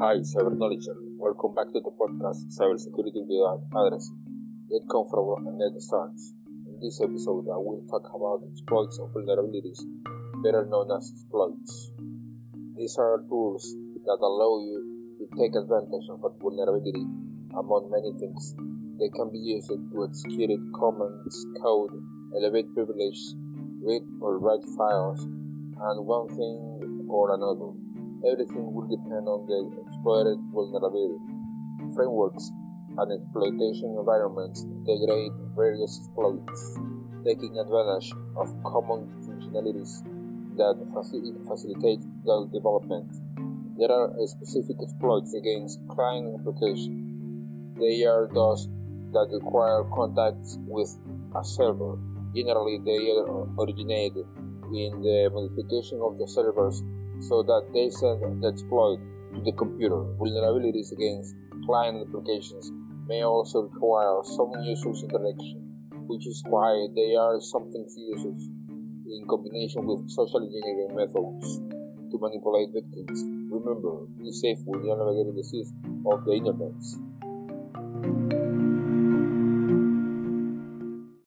Hi, cyber knowledge. Welcome back to the podcast Cybersecurity Without Address. Get comfortable and get started. In this episode, I will talk about exploits of vulnerabilities, better known as exploits. These are tools that allow you to take advantage of a vulnerability, among many things. They can be used to execute commands, code, elevate privilege, read or write files, and one thing or another. Everything will depend on the exploited vulnerability. Frameworks and exploitation environments integrate various exploits, taking advantage of common functionalities that facilitate their development. There are specific exploits against client applications. They are those that require contact with a server. Generally, they originate in the modification of the servers so that they send the exploit to the computer. Vulnerabilities against client applications may also require some user's interaction, which is why they are sometimes used in combination with social engineering methods to manipulate victims. Remember, be safe when you navigate the seas of the internet.